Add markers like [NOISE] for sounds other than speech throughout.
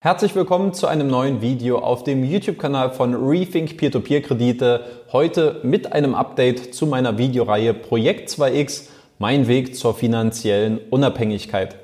Herzlich willkommen zu einem neuen Video auf dem YouTube-Kanal von Rethink Peer-to-Peer-Kredite. Heute mit einem Update zu meiner Videoreihe Projekt 2x, mein Weg zur finanziellen Unabhängigkeit.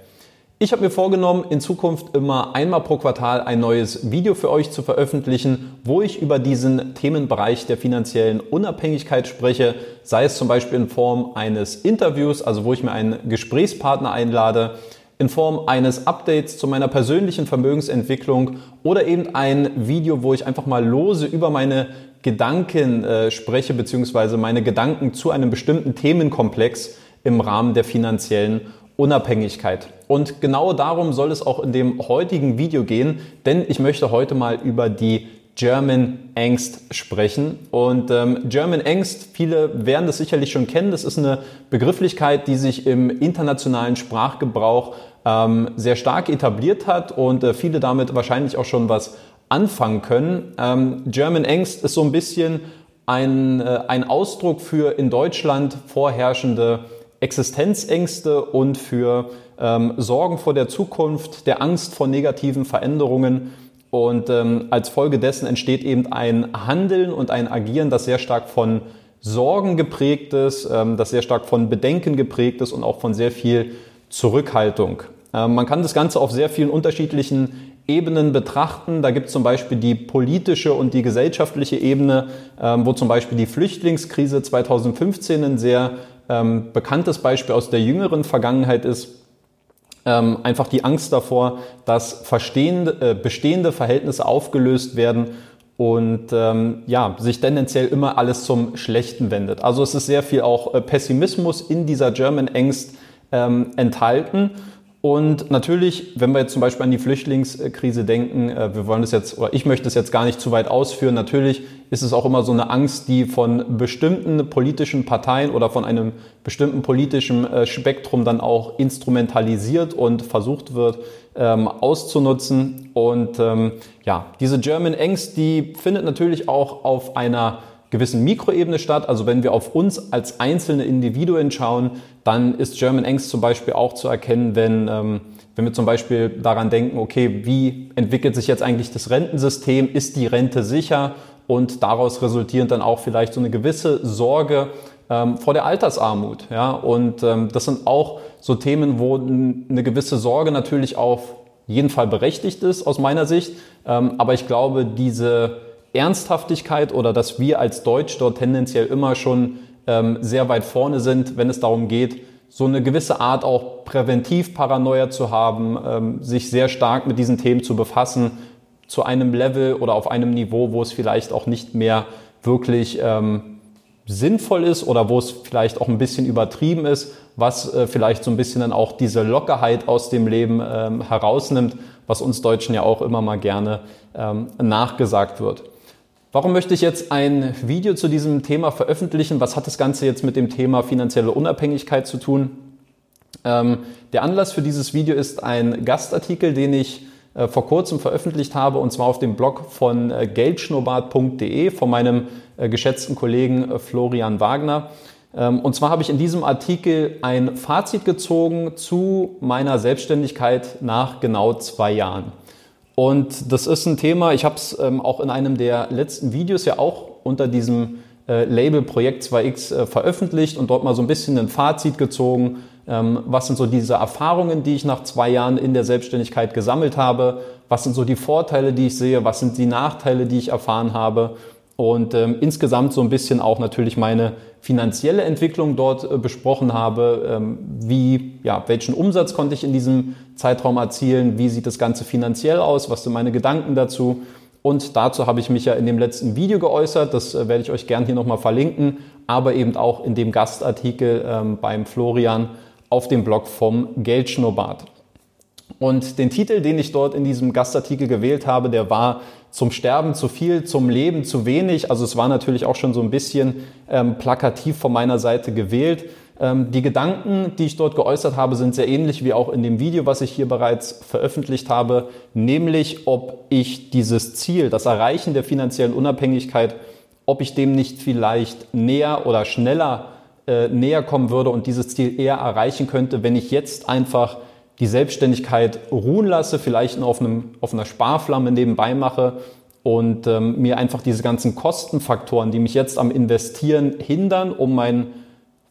Ich habe mir vorgenommen, in Zukunft immer einmal pro Quartal ein neues Video für euch zu veröffentlichen, wo ich über diesen Themenbereich der finanziellen Unabhängigkeit spreche, sei es zum Beispiel in Form eines Interviews, also wo ich mir einen Gesprächspartner einlade, in Form eines Updates zu meiner persönlichen Vermögensentwicklung oder eben ein Video, wo ich einfach mal lose über meine Gedanken äh, spreche, beziehungsweise meine Gedanken zu einem bestimmten Themenkomplex im Rahmen der finanziellen Unabhängigkeit. Und genau darum soll es auch in dem heutigen Video gehen, denn ich möchte heute mal über die German Angst sprechen. Und ähm, German Angst, viele werden das sicherlich schon kennen, das ist eine Begrifflichkeit, die sich im internationalen Sprachgebrauch ähm, sehr stark etabliert hat und äh, viele damit wahrscheinlich auch schon was anfangen können. Ähm, German Angst ist so ein bisschen ein, äh, ein Ausdruck für in Deutschland vorherrschende Existenzängste und für ähm, Sorgen vor der Zukunft, der Angst vor negativen Veränderungen und ähm, als Folge dessen entsteht eben ein Handeln und ein Agieren, das sehr stark von Sorgen geprägt ist, ähm, das sehr stark von Bedenken geprägt ist und auch von sehr viel Zurückhaltung. Ähm, man kann das Ganze auf sehr vielen unterschiedlichen Ebenen betrachten. Da gibt es zum Beispiel die politische und die gesellschaftliche Ebene, ähm, wo zum Beispiel die Flüchtlingskrise 2015 ein sehr ähm, bekanntes Beispiel aus der jüngeren Vergangenheit ist ähm, einfach die Angst davor, dass äh, bestehende Verhältnisse aufgelöst werden und ähm, ja, sich tendenziell immer alles zum Schlechten wendet. Also es ist sehr viel auch äh, Pessimismus in dieser German Angst ähm, enthalten. Und natürlich, wenn wir jetzt zum Beispiel an die Flüchtlingskrise denken, äh, wir wollen das jetzt, oder ich möchte es jetzt gar nicht zu weit ausführen, natürlich ist es auch immer so eine Angst, die von bestimmten politischen Parteien oder von einem bestimmten politischen äh, Spektrum dann auch instrumentalisiert und versucht wird ähm, auszunutzen. Und ähm, ja, diese German Angst, die findet natürlich auch auf einer gewissen Mikroebene statt. Also wenn wir auf uns als einzelne Individuen schauen, dann ist German Angst zum Beispiel auch zu erkennen, wenn, ähm, wenn wir zum Beispiel daran denken, okay, wie entwickelt sich jetzt eigentlich das Rentensystem? Ist die Rente sicher? Und daraus resultierend dann auch vielleicht so eine gewisse Sorge ähm, vor der Altersarmut. Ja? Und ähm, das sind auch so Themen, wo eine gewisse Sorge natürlich auf jeden Fall berechtigt ist aus meiner Sicht. Ähm, aber ich glaube, diese Ernsthaftigkeit oder dass wir als Deutsch dort tendenziell immer schon ähm, sehr weit vorne sind, wenn es darum geht, so eine gewisse Art auch Präventivparanoia zu haben, ähm, sich sehr stark mit diesen Themen zu befassen, zu einem Level oder auf einem Niveau, wo es vielleicht auch nicht mehr wirklich ähm, sinnvoll ist oder wo es vielleicht auch ein bisschen übertrieben ist, was äh, vielleicht so ein bisschen dann auch diese Lockerheit aus dem Leben ähm, herausnimmt, was uns Deutschen ja auch immer mal gerne ähm, nachgesagt wird. Warum möchte ich jetzt ein Video zu diesem Thema veröffentlichen? Was hat das Ganze jetzt mit dem Thema finanzielle Unabhängigkeit zu tun? Ähm, der Anlass für dieses Video ist ein Gastartikel, den ich äh, vor kurzem veröffentlicht habe, und zwar auf dem Blog von äh, geldschnurrbart.de von meinem äh, geschätzten Kollegen äh, Florian Wagner. Ähm, und zwar habe ich in diesem Artikel ein Fazit gezogen zu meiner Selbstständigkeit nach genau zwei Jahren. Und das ist ein Thema, ich habe es ähm, auch in einem der letzten Videos ja auch unter diesem äh, Label Projekt 2X äh, veröffentlicht und dort mal so ein bisschen ein Fazit gezogen. Ähm, was sind so diese Erfahrungen, die ich nach zwei Jahren in der Selbstständigkeit gesammelt habe? Was sind so die Vorteile, die ich sehe? Was sind die Nachteile, die ich erfahren habe? Und ähm, insgesamt so ein bisschen auch natürlich meine finanzielle Entwicklung dort äh, besprochen habe, ähm, wie, ja, welchen Umsatz konnte ich in diesem Zeitraum erzielen, wie sieht das Ganze finanziell aus, was sind meine Gedanken dazu? Und dazu habe ich mich ja in dem letzten Video geäußert, das äh, werde ich euch gern hier nochmal verlinken, aber eben auch in dem Gastartikel ähm, beim Florian auf dem Blog vom Geldschnurrbart. Und den Titel, den ich dort in diesem Gastartikel gewählt habe, der war zum Sterben zu viel, zum Leben zu wenig. Also es war natürlich auch schon so ein bisschen ähm, plakativ von meiner Seite gewählt. Ähm, die Gedanken, die ich dort geäußert habe, sind sehr ähnlich wie auch in dem Video, was ich hier bereits veröffentlicht habe, nämlich ob ich dieses Ziel, das Erreichen der finanziellen Unabhängigkeit, ob ich dem nicht vielleicht näher oder schneller äh, näher kommen würde und dieses Ziel eher erreichen könnte, wenn ich jetzt einfach die Selbstständigkeit ruhen lasse, vielleicht nur auf, einem, auf einer Sparflamme nebenbei mache und ähm, mir einfach diese ganzen Kostenfaktoren, die mich jetzt am Investieren hindern, um meinen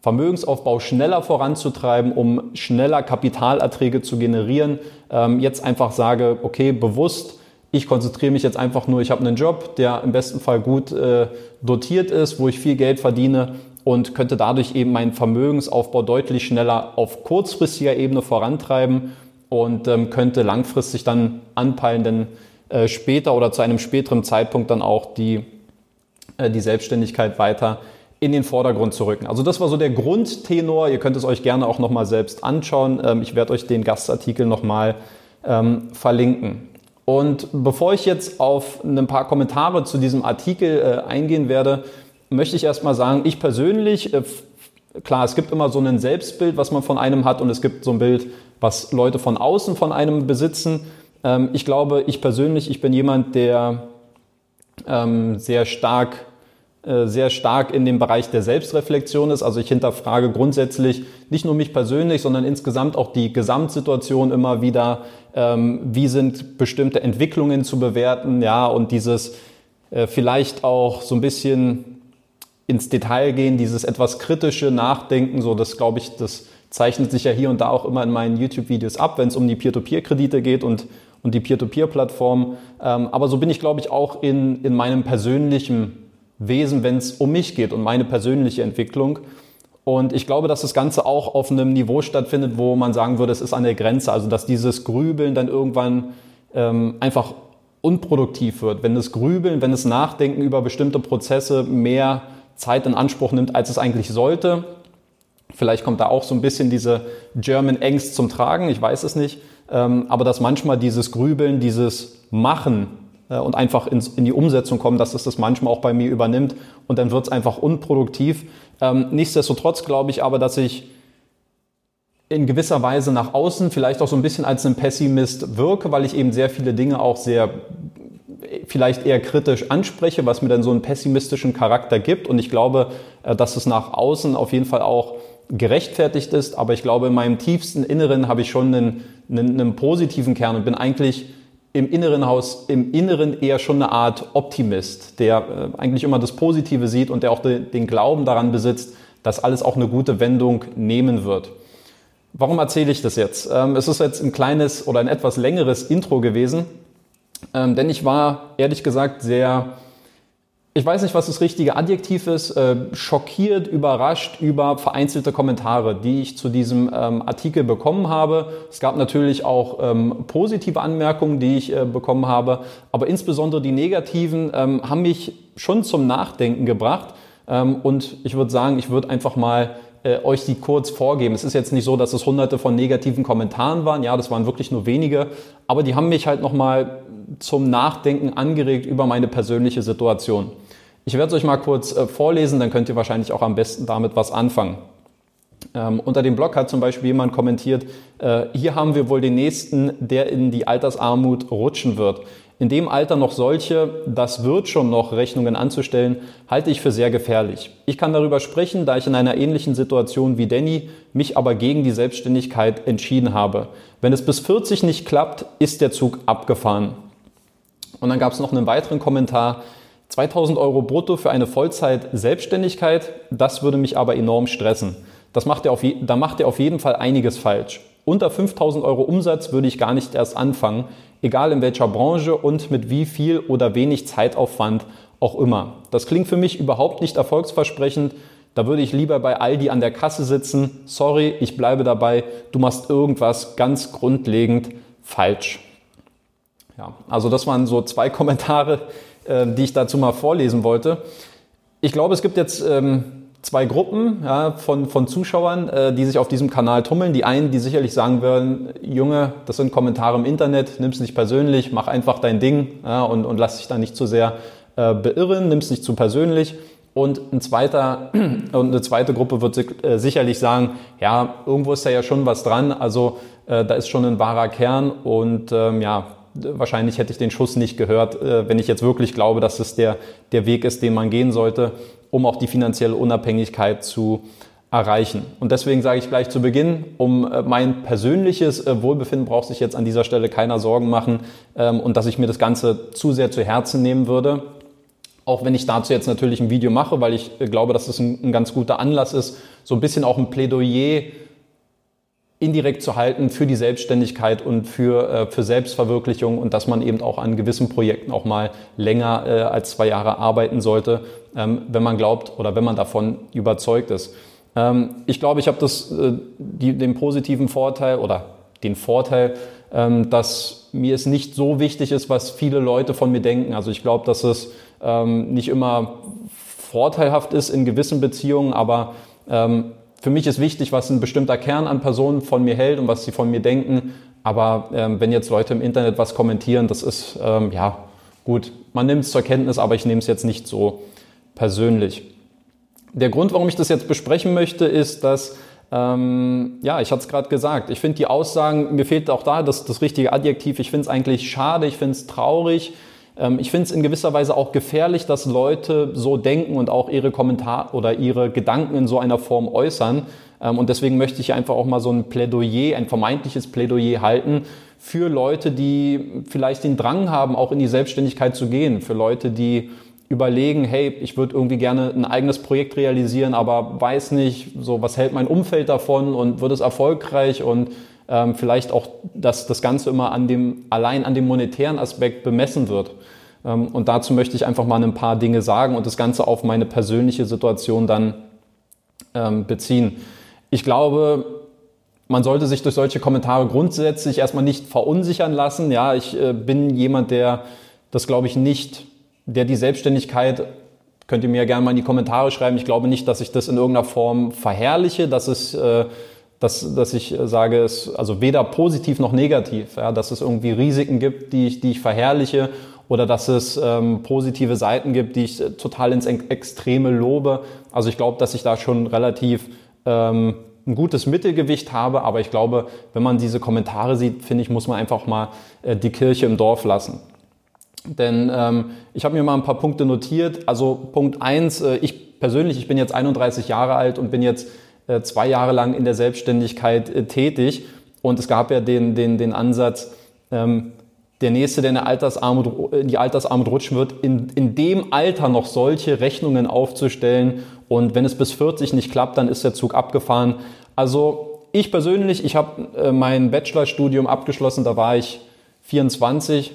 Vermögensaufbau schneller voranzutreiben, um schneller Kapitalerträge zu generieren, ähm, jetzt einfach sage, okay, bewusst, ich konzentriere mich jetzt einfach nur, ich habe einen Job, der im besten Fall gut äh, dotiert ist, wo ich viel Geld verdiene und könnte dadurch eben meinen Vermögensaufbau deutlich schneller auf kurzfristiger Ebene vorantreiben und ähm, könnte langfristig dann anpeilen, denn äh, später oder zu einem späteren Zeitpunkt dann auch die, äh, die Selbstständigkeit weiter in den Vordergrund zu rücken. Also das war so der Grundtenor. Ihr könnt es euch gerne auch nochmal selbst anschauen. Ähm, ich werde euch den Gastartikel nochmal ähm, verlinken. Und bevor ich jetzt auf ein paar Kommentare zu diesem Artikel äh, eingehen werde, möchte ich erstmal sagen, ich persönlich, äh, klar, es gibt immer so ein Selbstbild, was man von einem hat und es gibt so ein Bild, was Leute von außen von einem besitzen. Ähm, ich glaube, ich persönlich, ich bin jemand, der ähm, sehr stark äh, sehr stark in dem Bereich der Selbstreflexion ist. Also ich hinterfrage grundsätzlich nicht nur mich persönlich, sondern insgesamt auch die Gesamtsituation immer wieder. Ähm, wie sind bestimmte Entwicklungen zu bewerten? Ja, und dieses äh, vielleicht auch so ein bisschen ins Detail gehen, dieses etwas kritische Nachdenken, so das glaube ich, das zeichnet sich ja hier und da auch immer in meinen YouTube-Videos ab, wenn es um die Peer-to-Peer-Kredite geht und, und die Peer-to-Peer-Plattform. Ähm, aber so bin ich, glaube ich, auch in, in meinem persönlichen Wesen, wenn es um mich geht und meine persönliche Entwicklung. Und ich glaube, dass das Ganze auch auf einem Niveau stattfindet, wo man sagen würde, es ist an der Grenze. Also dass dieses Grübeln dann irgendwann ähm, einfach unproduktiv wird. Wenn das Grübeln, wenn das Nachdenken über bestimmte Prozesse mehr Zeit in Anspruch nimmt, als es eigentlich sollte. Vielleicht kommt da auch so ein bisschen diese German Angst zum Tragen, ich weiß es nicht. Ähm, aber dass manchmal dieses Grübeln, dieses Machen äh, und einfach in die Umsetzung kommen, dass es das manchmal auch bei mir übernimmt und dann wird es einfach unproduktiv. Ähm, nichtsdestotrotz glaube ich aber, dass ich in gewisser Weise nach außen vielleicht auch so ein bisschen als ein Pessimist wirke, weil ich eben sehr viele Dinge auch sehr vielleicht eher kritisch anspreche, was mir dann so einen pessimistischen Charakter gibt. Und ich glaube, äh, dass es nach außen auf jeden Fall auch gerechtfertigt ist. Aber ich glaube, in meinem tiefsten Inneren habe ich schon einen, einen, einen positiven Kern und bin eigentlich im inneren Haus, im Inneren eher schon eine Art Optimist, der äh, eigentlich immer das Positive sieht und der auch den Glauben daran besitzt, dass alles auch eine gute Wendung nehmen wird. Warum erzähle ich das jetzt? Ähm, es ist jetzt ein kleines oder ein etwas längeres Intro gewesen. Ähm, denn ich war ehrlich gesagt sehr, ich weiß nicht, was das richtige Adjektiv ist, äh, schockiert, überrascht über vereinzelte Kommentare, die ich zu diesem ähm, Artikel bekommen habe. Es gab natürlich auch ähm, positive Anmerkungen, die ich äh, bekommen habe, aber insbesondere die negativen ähm, haben mich schon zum Nachdenken gebracht. Ähm, und ich würde sagen, ich würde einfach mal äh, euch die kurz vorgeben. Es ist jetzt nicht so, dass es hunderte von negativen Kommentaren waren. Ja, das waren wirklich nur wenige. Aber die haben mich halt nochmal zum Nachdenken angeregt über meine persönliche Situation. Ich werde es euch mal kurz äh, vorlesen, dann könnt ihr wahrscheinlich auch am besten damit was anfangen. Ähm, unter dem Blog hat zum Beispiel jemand kommentiert, äh, hier haben wir wohl den Nächsten, der in die Altersarmut rutschen wird. In dem Alter noch solche, das wird schon noch Rechnungen anzustellen, halte ich für sehr gefährlich. Ich kann darüber sprechen, da ich in einer ähnlichen Situation wie Danny mich aber gegen die Selbstständigkeit entschieden habe. Wenn es bis 40 nicht klappt, ist der Zug abgefahren. Und dann gab es noch einen weiteren Kommentar. 2000 Euro brutto für eine Vollzeit-Selbstständigkeit, das würde mich aber enorm stressen. Das macht er auf da macht er auf jeden Fall einiges falsch. Unter 5000 Euro Umsatz würde ich gar nicht erst anfangen, egal in welcher Branche und mit wie viel oder wenig Zeitaufwand auch immer. Das klingt für mich überhaupt nicht erfolgsversprechend. Da würde ich lieber bei Aldi an der Kasse sitzen. Sorry, ich bleibe dabei. Du machst irgendwas ganz grundlegend falsch. Ja, also das waren so zwei [LAUGHS] Kommentare, äh, die ich dazu mal vorlesen wollte. Ich glaube, es gibt jetzt ähm, zwei Gruppen ja, von, von Zuschauern, äh, die sich auf diesem Kanal tummeln. Die einen, die sicherlich sagen würden, Junge, das sind Kommentare im Internet, nimm's nicht persönlich, mach einfach dein Ding ja, und, und lass dich da nicht zu sehr äh, beirren, nimm's nicht zu persönlich. Und ein zweiter, [CLEARS THROAT] und eine zweite Gruppe wird äh, sicherlich sagen, ja, irgendwo ist da ja schon was dran, also äh, da ist schon ein wahrer Kern und ähm, ja, wahrscheinlich hätte ich den Schuss nicht gehört, äh, wenn ich jetzt wirklich glaube, dass es der, der Weg ist, den man gehen sollte, um auch die finanzielle Unabhängigkeit zu erreichen. Und deswegen sage ich gleich zu Beginn, um äh, mein persönliches äh, Wohlbefinden braucht sich jetzt an dieser Stelle keiner Sorgen machen ähm, und dass ich mir das Ganze zu sehr zu Herzen nehmen würde. Auch wenn ich dazu jetzt natürlich ein Video mache, weil ich äh, glaube, dass es ein, ein ganz guter Anlass ist, so ein bisschen auch ein Plädoyer indirekt zu halten für die Selbstständigkeit und für, äh, für Selbstverwirklichung und dass man eben auch an gewissen Projekten auch mal länger äh, als zwei Jahre arbeiten sollte, ähm, wenn man glaubt oder wenn man davon überzeugt ist. Ähm, ich glaube, ich habe das, äh, die, den positiven Vorteil oder den Vorteil, ähm, dass mir es nicht so wichtig ist, was viele Leute von mir denken. Also ich glaube, dass es ähm, nicht immer vorteilhaft ist in gewissen Beziehungen, aber ähm, für mich ist wichtig, was ein bestimmter Kern an Personen von mir hält und was sie von mir denken. Aber ähm, wenn jetzt Leute im Internet was kommentieren, das ist ähm, ja gut. Man nimmt es zur Kenntnis, aber ich nehme es jetzt nicht so persönlich. Der Grund, warum ich das jetzt besprechen möchte, ist, dass ähm, ja, ich hatte es gerade gesagt. Ich finde die Aussagen, mir fehlt auch da das, das richtige Adjektiv. Ich finde es eigentlich schade, ich finde es traurig, ich finde es in gewisser Weise auch gefährlich, dass Leute so denken und auch ihre Kommentare oder ihre Gedanken in so einer Form äußern. Ähm, und deswegen möchte ich einfach auch mal so ein Plädoyer, ein vermeintliches Plädoyer halten für Leute, die vielleicht den Drang haben, auch in die Selbstständigkeit zu gehen, für Leute, die überlegen, hey, ich würde irgendwie gerne ein eigenes Projekt realisieren, aber weiß nicht, so was hält mein Umfeld davon und wird es erfolgreich und ähm, vielleicht auch, dass das Ganze immer an dem, allein an dem monetären Aspekt bemessen wird. Ähm, und dazu möchte ich einfach mal ein paar Dinge sagen und das Ganze auf meine persönliche Situation dann ähm, beziehen. Ich glaube, man sollte sich durch solche Kommentare grundsätzlich erstmal nicht verunsichern lassen. Ja, ich äh, bin jemand, der das glaube ich nicht, der die Selbstständigkeit könnt ihr mir gerne mal in die Kommentare schreiben. Ich glaube nicht, dass ich das in irgendeiner Form verherrliche, dass es äh, dass, dass ich sage, es also weder positiv noch negativ, ja, dass es irgendwie Risiken gibt, die ich, die ich verherrliche oder dass es ähm, positive Seiten gibt, die ich total ins Extreme lobe. Also ich glaube, dass ich da schon relativ ähm, ein gutes Mittelgewicht habe, aber ich glaube, wenn man diese Kommentare sieht, finde ich, muss man einfach mal äh, die Kirche im Dorf lassen. Denn ähm, ich habe mir mal ein paar Punkte notiert. Also Punkt eins: äh, ich persönlich, ich bin jetzt 31 Jahre alt und bin jetzt zwei Jahre lang in der Selbstständigkeit äh, tätig. Und es gab ja den, den, den Ansatz, ähm, der Nächste, der in, der Altersarmut, in die Altersarmut rutschen wird, in, in dem Alter noch solche Rechnungen aufzustellen. Und wenn es bis 40 nicht klappt, dann ist der Zug abgefahren. Also ich persönlich, ich habe äh, mein Bachelorstudium abgeschlossen, da war ich 24.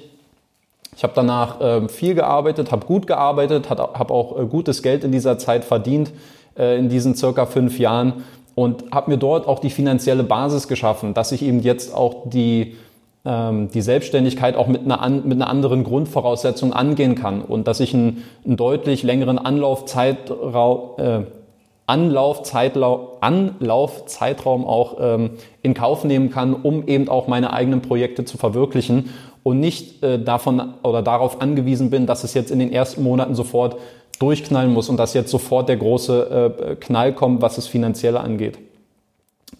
Ich habe danach äh, viel gearbeitet, habe gut gearbeitet, habe auch äh, gutes Geld in dieser Zeit verdient äh, in diesen circa fünf Jahren und habe mir dort auch die finanzielle Basis geschaffen, dass ich eben jetzt auch die, ähm, die Selbstständigkeit auch mit einer, an, mit einer anderen Grundvoraussetzung angehen kann und dass ich einen, einen deutlich längeren Anlaufzeitraum, äh, Anlaufzeitlau Anlaufzeitraum auch ähm, in Kauf nehmen kann, um eben auch meine eigenen Projekte zu verwirklichen und nicht äh, davon oder darauf angewiesen bin, dass es jetzt in den ersten Monaten sofort durchknallen muss und dass jetzt sofort der große äh, Knall kommt, was es finanzielle angeht.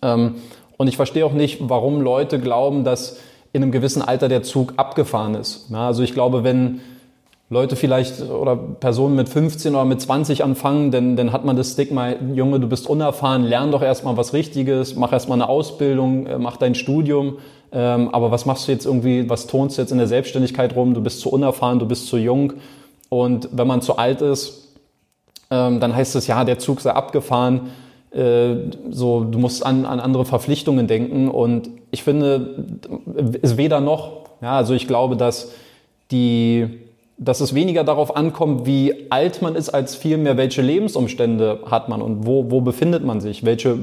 Ähm, und ich verstehe auch nicht, warum Leute glauben, dass in einem gewissen Alter der Zug abgefahren ist. Ja, also ich glaube, wenn Leute vielleicht oder Personen mit 15 oder mit 20 anfangen, dann, dann hat man das Stigma, Junge, du bist unerfahren, lern doch erstmal was Richtiges, mach erstmal eine Ausbildung, äh, mach dein Studium. Ähm, aber was machst du jetzt irgendwie, was tonst du jetzt in der Selbstständigkeit rum? Du bist zu unerfahren, du bist zu jung. Und wenn man zu alt ist, ähm, dann heißt es, ja, der Zug sei abgefahren. Äh, so, du musst an, an andere Verpflichtungen denken. Und ich finde, es weder noch. Ja, also ich glaube, dass die, dass es weniger darauf ankommt, wie alt man ist, als vielmehr, welche Lebensumstände hat man und wo, wo befindet man sich, welche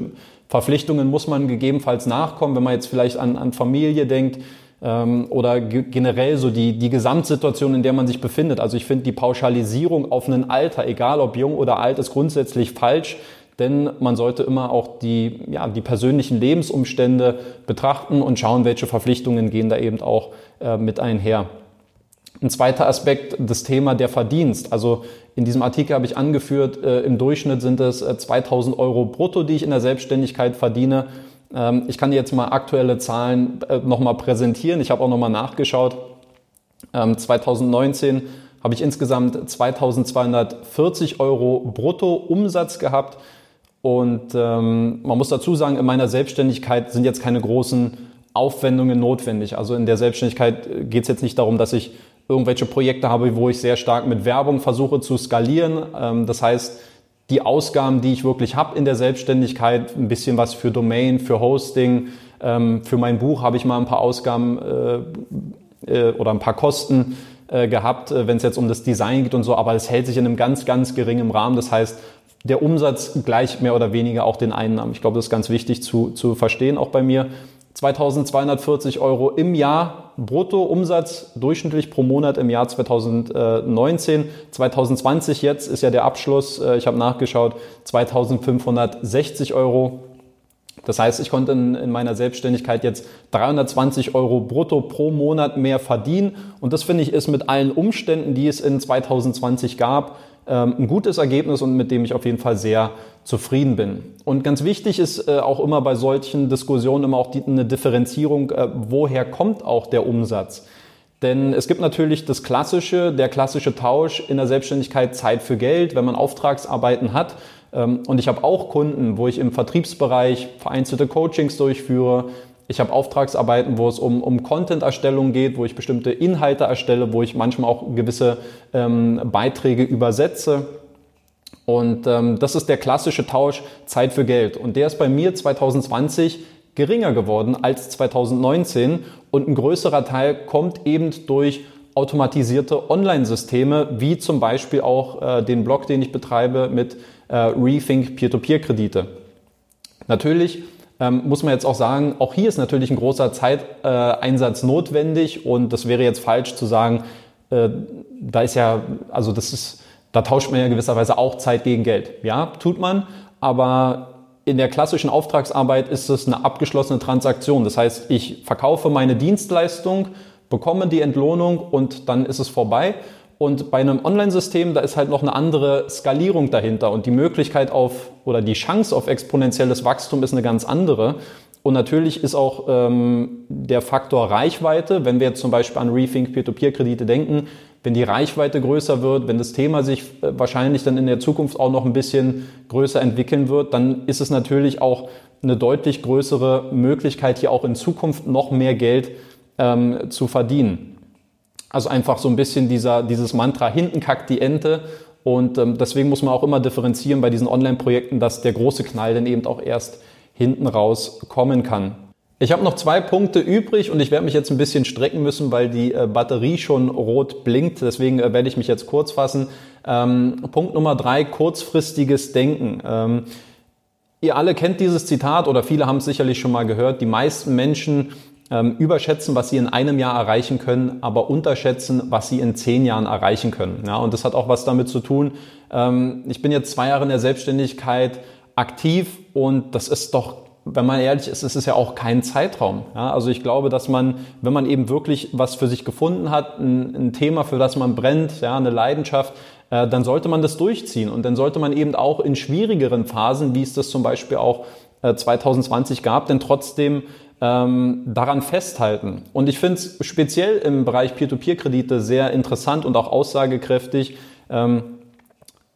Verpflichtungen muss man gegebenenfalls nachkommen, wenn man jetzt vielleicht an, an Familie denkt, ähm, oder generell so die, die Gesamtsituation, in der man sich befindet. Also ich finde die Pauschalisierung auf ein Alter, egal ob jung oder alt, ist grundsätzlich falsch. Denn man sollte immer auch die, ja, die persönlichen Lebensumstände betrachten und schauen, welche Verpflichtungen gehen da eben auch äh, mit einher. Ein zweiter Aspekt, das Thema der Verdienst. Also in diesem Artikel habe ich angeführt, äh, im Durchschnitt sind es äh, 2000 Euro brutto, die ich in der Selbstständigkeit verdiene. Ähm, ich kann jetzt mal aktuelle Zahlen äh, nochmal präsentieren. Ich habe auch nochmal nachgeschaut. 2019 ähm, habe ich insgesamt 2240 Euro brutto Umsatz gehabt. Und ähm, man muss dazu sagen, in meiner Selbstständigkeit sind jetzt keine großen Aufwendungen notwendig. Also in der Selbstständigkeit geht es jetzt nicht darum, dass ich irgendwelche Projekte habe, wo ich sehr stark mit Werbung versuche zu skalieren. Ähm, das heißt, die Ausgaben, die ich wirklich habe in der Selbstständigkeit, ein bisschen was für Domain, für Hosting, ähm, für mein Buch habe ich mal ein paar Ausgaben äh, äh, oder ein paar Kosten äh, gehabt, wenn es jetzt um das Design geht und so, aber es hält sich in einem ganz, ganz geringen Rahmen. Das heißt, der Umsatz gleicht mehr oder weniger auch den Einnahmen. Ich glaube, das ist ganz wichtig zu, zu verstehen, auch bei mir. 2240 Euro im Jahr Bruttoumsatz durchschnittlich pro Monat im Jahr 2019. 2020 jetzt ist ja der Abschluss, äh, ich habe nachgeschaut, 2560 Euro. Das heißt, ich konnte in, in, meiner Selbstständigkeit jetzt 320 Euro brutto pro Monat mehr verdienen. Und das finde ich ist mit allen Umständen, die es in 2020 gab, ähm, ein gutes Ergebnis und mit dem ich auf jeden Fall sehr zufrieden bin. Und ganz wichtig ist äh, auch immer bei solchen Diskussionen immer auch die, eine Differenzierung, äh, woher kommt auch der Umsatz? Denn es gibt natürlich das klassische, der klassische Tausch in der Selbstständigkeit Zeit für Geld, wenn man Auftragsarbeiten hat. Ähm, und ich habe auch Kunden, wo ich im Vertriebsbereich vereinzelte Coachings durchführe, ich habe Auftragsarbeiten, wo es um, um Content-Erstellung geht, wo ich bestimmte Inhalte erstelle, wo ich manchmal auch gewisse ähm, Beiträge übersetze. Und ähm, das ist der klassische Tausch Zeit für Geld. Und der ist bei mir 2020 geringer geworden als 2019. Und ein größerer Teil kommt eben durch automatisierte Online-Systeme, wie zum Beispiel auch äh, den Blog, den ich betreibe mit äh, Rethink Peer-to-Peer-Kredite. Natürlich ähm, muss man jetzt auch sagen, auch hier ist natürlich ein großer Zeiteinsatz äh, notwendig und das wäre jetzt falsch zu sagen, äh, da ist ja, also das ist, da tauscht man ja gewisserweise auch Zeit gegen Geld. Ja, tut man, aber in der klassischen Auftragsarbeit ist es eine abgeschlossene Transaktion. Das heißt, ich verkaufe meine Dienstleistung, bekomme die Entlohnung und dann ist es vorbei. Und bei einem Online-System, da ist halt noch eine andere Skalierung dahinter und die Möglichkeit auf oder die Chance auf exponentielles Wachstum ist eine ganz andere. Und natürlich ist auch ähm, der Faktor Reichweite, wenn wir jetzt zum Beispiel an Rethink Peer-to-Peer-Kredite denken, wenn die Reichweite größer wird, wenn das Thema sich äh, wahrscheinlich dann in der Zukunft auch noch ein bisschen größer entwickeln wird, dann ist es natürlich auch eine deutlich größere Möglichkeit, hier auch in Zukunft noch mehr Geld ähm, zu verdienen. Also einfach so ein bisschen dieser, dieses Mantra, hinten kackt die Ente. Und ähm, deswegen muss man auch immer differenzieren bei diesen Online-Projekten, dass der große Knall dann eben auch erst hinten raus kommen kann. Ich habe noch zwei Punkte übrig und ich werde mich jetzt ein bisschen strecken müssen, weil die äh, Batterie schon rot blinkt. Deswegen äh, werde ich mich jetzt kurz fassen. Ähm, Punkt Nummer drei, kurzfristiges Denken. Ähm, ihr alle kennt dieses Zitat oder viele haben es sicherlich schon mal gehört. Die meisten Menschen ähm, überschätzen, was sie in einem Jahr erreichen können, aber unterschätzen, was sie in zehn Jahren erreichen können. Ja, und das hat auch was damit zu tun. Ähm, ich bin jetzt zwei Jahre in der Selbstständigkeit aktiv und das ist doch wenn man ehrlich ist, ist es ja auch kein Zeitraum. Ja, also ich glaube, dass man, wenn man eben wirklich was für sich gefunden hat, ein, ein Thema, für das man brennt, ja, eine Leidenschaft, äh, dann sollte man das durchziehen. Und dann sollte man eben auch in schwierigeren Phasen, wie es das zum Beispiel auch äh, 2020 gab, denn trotzdem ähm, daran festhalten. Und ich finde es speziell im Bereich Peer-to-Peer-Kredite sehr interessant und auch aussagekräftig, ähm,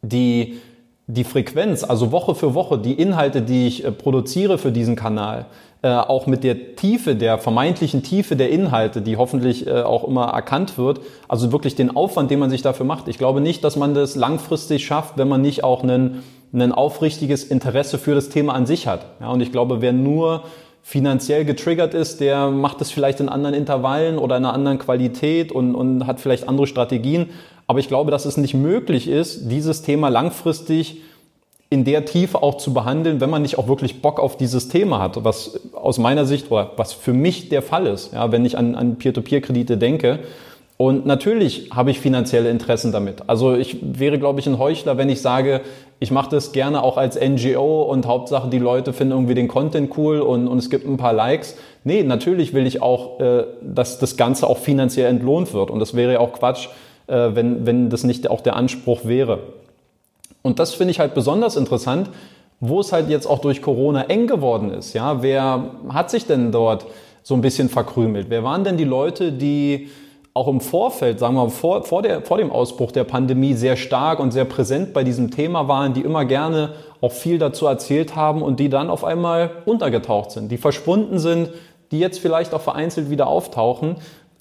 die, die Frequenz, also Woche für Woche, die Inhalte, die ich äh, produziere für diesen Kanal, äh, auch mit der Tiefe, der vermeintlichen Tiefe der Inhalte, die hoffentlich äh, auch immer erkannt wird, also wirklich den Aufwand, den man sich dafür macht. Ich glaube nicht, dass man das langfristig schafft, wenn man nicht auch einen, ein aufrichtiges Interesse für das Thema an sich hat. Ja, und ich glaube, wer nur finanziell getriggert ist, der macht es vielleicht in anderen Intervallen oder in einer anderen Qualität und, und hat vielleicht andere Strategien. Aber ich glaube, dass es nicht möglich ist, dieses Thema langfristig in der Tiefe auch zu behandeln, wenn man nicht auch wirklich Bock auf dieses Thema hat, was aus meiner Sicht oder was für mich der Fall ist, ja, wenn ich an, an Peer-to-Peer-Kredite denke. Und natürlich habe ich finanzielle Interessen damit. Also ich wäre, glaube ich, ein Heuchler, wenn ich sage, ich mache das gerne auch als NGO und Hauptsache die Leute finden irgendwie den Content cool und, und es gibt ein paar Likes. Nee, natürlich will ich auch, äh, dass das Ganze auch finanziell entlohnt wird. Und das wäre ja auch Quatsch, äh, wenn, wenn das nicht auch der Anspruch wäre. Und das finde ich halt besonders interessant, wo es halt jetzt auch durch Corona eng geworden ist. Ja, wer hat sich denn dort so ein bisschen verkrümelt? Wer waren denn die Leute, die auch im Vorfeld, sagen wir mal, vor, vor, der, vor dem Ausbruch der Pandemie sehr stark und sehr präsent bei diesem Thema waren, die immer gerne auch viel dazu erzählt haben und die dann auf einmal untergetaucht sind, die verschwunden sind, die jetzt vielleicht auch vereinzelt wieder auftauchen.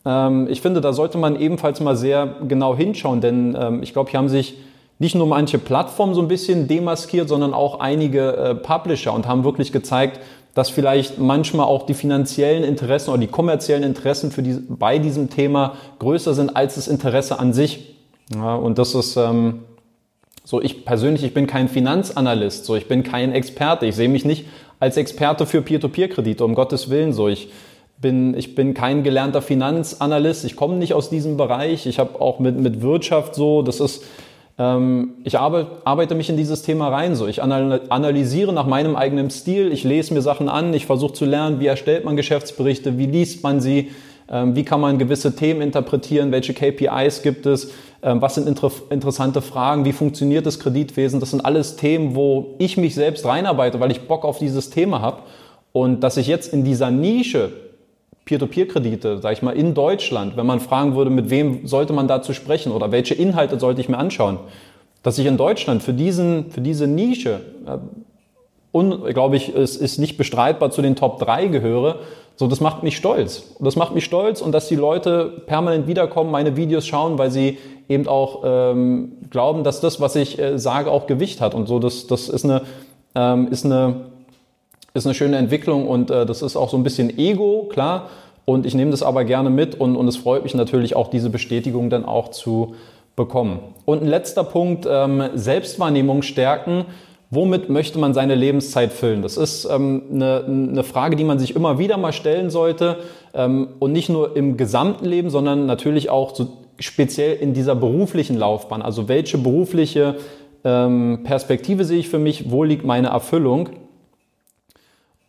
Ähm, ich finde, da sollte man ebenfalls mal sehr genau hinschauen, denn ähm, ich glaube, hier haben sich nicht nur manche Plattformen so ein bisschen demaskiert, sondern auch einige äh, Publisher und haben wirklich gezeigt, dass vielleicht manchmal auch die finanziellen Interessen oder die kommerziellen Interessen für die, bei diesem Thema größer sind als das Interesse an sich. Ja, und das ist ähm, so, ich persönlich, ich bin kein Finanzanalyst, so, ich bin kein Experte, ich sehe mich nicht als Experte für Peer-to-Peer-Kredite, um Gottes Willen, so, ich bin, ich bin kein gelernter Finanzanalyst, ich komme nicht aus diesem Bereich, ich habe auch mit, mit Wirtschaft so, das ist, ich arbeite mich in dieses Thema rein. So, ich analysiere nach meinem eigenen Stil, ich lese mir Sachen an, ich versuche zu lernen, wie erstellt man Geschäftsberichte, wie liest man sie, ähm, wie kann man gewisse Themen interpretieren, welche KPIs gibt es, ähm, was sind inter interessante Fragen, wie funktioniert das Kreditwesen. Das sind alles Themen, wo ich mich selbst reinarbeite, weil ich Bock auf dieses Thema habe. Und dass ich jetzt in dieser Nische Peer-to-Peer-Kredite, sage ich mal, in Deutschland, wenn man fragen würde, mit wem sollte man dazu sprechen oder welche Inhalte sollte ich mir anschauen, dass ich in Deutschland für, diesen, für diese Nische, äh, glaube ich, es ist nicht bestreitbar zu den Top 3 gehöre, so das macht mich stolz. Das macht mich stolz und dass die Leute permanent wiederkommen, meine Videos schauen, weil sie eben auch ähm, glauben, dass das, was ich äh, sage, auch Gewicht hat und so. Das, das ist eine, ähm, ist eine ist eine schöne Entwicklung und äh, das ist auch so ein bisschen Ego, klar. Und ich nehme das aber gerne mit und, und es freut mich natürlich auch, diese Bestätigung dann auch zu bekommen. Und ein letzter Punkt, ähm, Selbstwahrnehmung stärken. Womit möchte man seine Lebenszeit füllen? Das ist ähm, eine, eine Frage, die man sich immer wieder mal stellen sollte. Ähm, und nicht nur im gesamten Leben, sondern natürlich auch so speziell in dieser beruflichen Laufbahn. Also welche berufliche ähm, Perspektive sehe ich für mich? Wo liegt meine Erfüllung?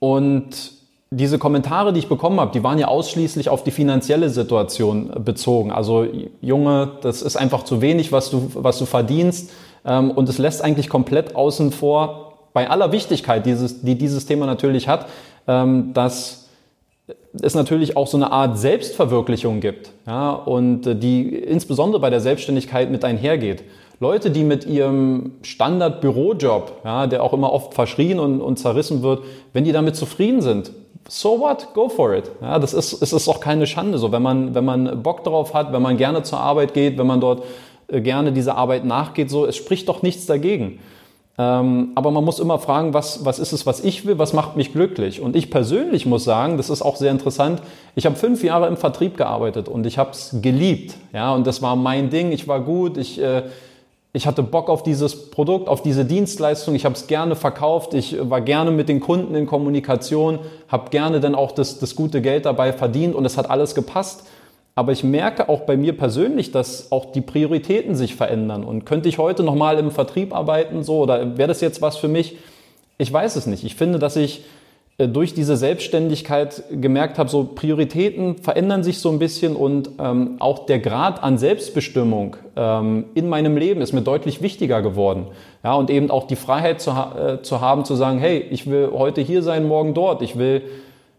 Und diese Kommentare, die ich bekommen habe, die waren ja ausschließlich auf die finanzielle Situation bezogen. Also Junge, das ist einfach zu wenig, was du, was du verdienst. Ähm, und es lässt eigentlich komplett außen vor, bei aller Wichtigkeit, dieses, die dieses Thema natürlich hat, ähm, dass es natürlich auch so eine Art Selbstverwirklichung gibt. Ja, und die insbesondere bei der Selbstständigkeit mit einhergeht. Leute, die mit ihrem Standard-Bürojob, ja, der auch immer oft verschrien und, und zerrissen wird, wenn die damit zufrieden sind, so what, go for it. Ja, das ist, es ist auch keine Schande so, wenn man, wenn man Bock darauf hat, wenn man gerne zur Arbeit geht, wenn man dort äh, gerne dieser Arbeit nachgeht, so, es spricht doch nichts dagegen. Ähm, aber man muss immer fragen, was, was ist es, was ich will, was macht mich glücklich? Und ich persönlich muss sagen, das ist auch sehr interessant, ich habe fünf Jahre im Vertrieb gearbeitet und ich habe es geliebt. Ja, und das war mein Ding, ich war gut, ich... Äh, ich hatte Bock auf dieses Produkt, auf diese Dienstleistung. Ich habe es gerne verkauft. Ich war gerne mit den Kunden in Kommunikation, habe gerne dann auch das, das gute Geld dabei verdient und es hat alles gepasst. Aber ich merke auch bei mir persönlich, dass auch die Prioritäten sich verändern. Und könnte ich heute nochmal im Vertrieb arbeiten, so, oder wäre das jetzt was für mich? Ich weiß es nicht. Ich finde, dass ich äh, durch diese Selbstständigkeit gemerkt habe, so Prioritäten verändern sich so ein bisschen und ähm, auch der Grad an Selbstbestimmung ähm, in meinem Leben ist mir deutlich wichtiger geworden. Ja, und eben auch die Freiheit zu, ha äh, zu haben, zu sagen, hey, ich will heute hier sein, morgen dort. Ich will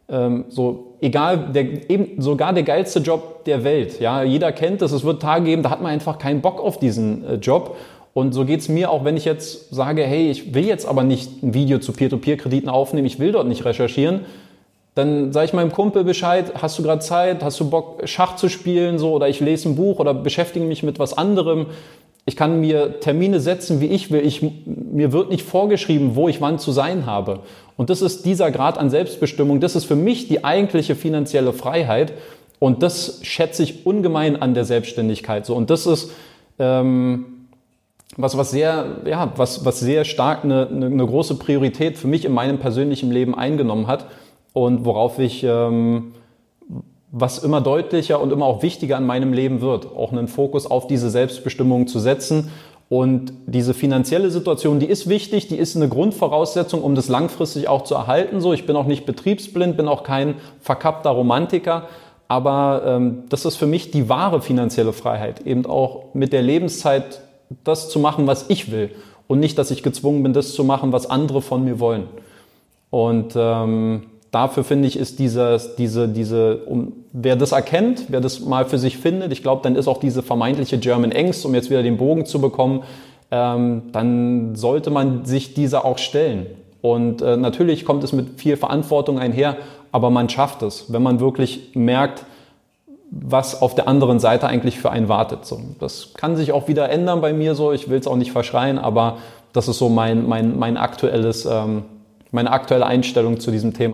ähm, so, egal, der, eben sogar der geilste Job der Welt. Ja, jeder kennt das. Es wird Tage geben, da hat man einfach keinen Bock auf diesen äh, Job. Und so geht's mir auch, wenn ich jetzt sage, hey, ich will jetzt aber nicht ein Video zu Peer-to-Peer-Krediten aufnehmen, ich will dort nicht recherchieren, dann sage ich meinem Kumpel Bescheid, hast du gerade Zeit, hast du Bock, Schach zu spielen, so, oder ich lese ein Buch oder beschäftige mich mit was anderem. Ich kann mir Termine setzen, wie ich will. Ich, mir wird nicht vorgeschrieben, wo ich wann zu sein habe. Und das ist dieser Grad an Selbstbestimmung. Das ist für mich die eigentliche finanzielle Freiheit. Und das schätze ich ungemein an der Selbstständigkeit. So, und das ist, ähm, was, was, sehr, ja, was, was sehr stark eine, eine, eine große Priorität für mich in meinem persönlichen Leben eingenommen hat und worauf ich, ähm, was immer deutlicher und immer auch wichtiger in meinem Leben wird, auch einen Fokus auf diese Selbstbestimmung zu setzen. Und diese finanzielle Situation, die ist wichtig, die ist eine Grundvoraussetzung, um das langfristig auch zu erhalten. So, ich bin auch nicht betriebsblind, bin auch kein verkappter Romantiker, aber ähm, das ist für mich die wahre finanzielle Freiheit, eben auch mit der Lebenszeit das zu machen, was ich will und nicht, dass ich gezwungen bin, das zu machen, was andere von mir wollen. Und ähm, dafür finde ich, ist dieses, diese, diese, um, wer das erkennt, wer das mal für sich findet, ich glaube, dann ist auch diese vermeintliche German Angst, um jetzt wieder den Bogen zu bekommen, ähm, dann sollte man sich dieser auch stellen. Und äh, natürlich kommt es mit viel Verantwortung einher, aber man schafft es, wenn man wirklich merkt, was auf der anderen Seite eigentlich für einen wartet. So, das kann sich auch wieder ändern bei mir so. Ich will es auch nicht verschreien, aber das ist so mein, mein, mein aktuelles, ähm, meine aktuelle Einstellung zu diesem Thema.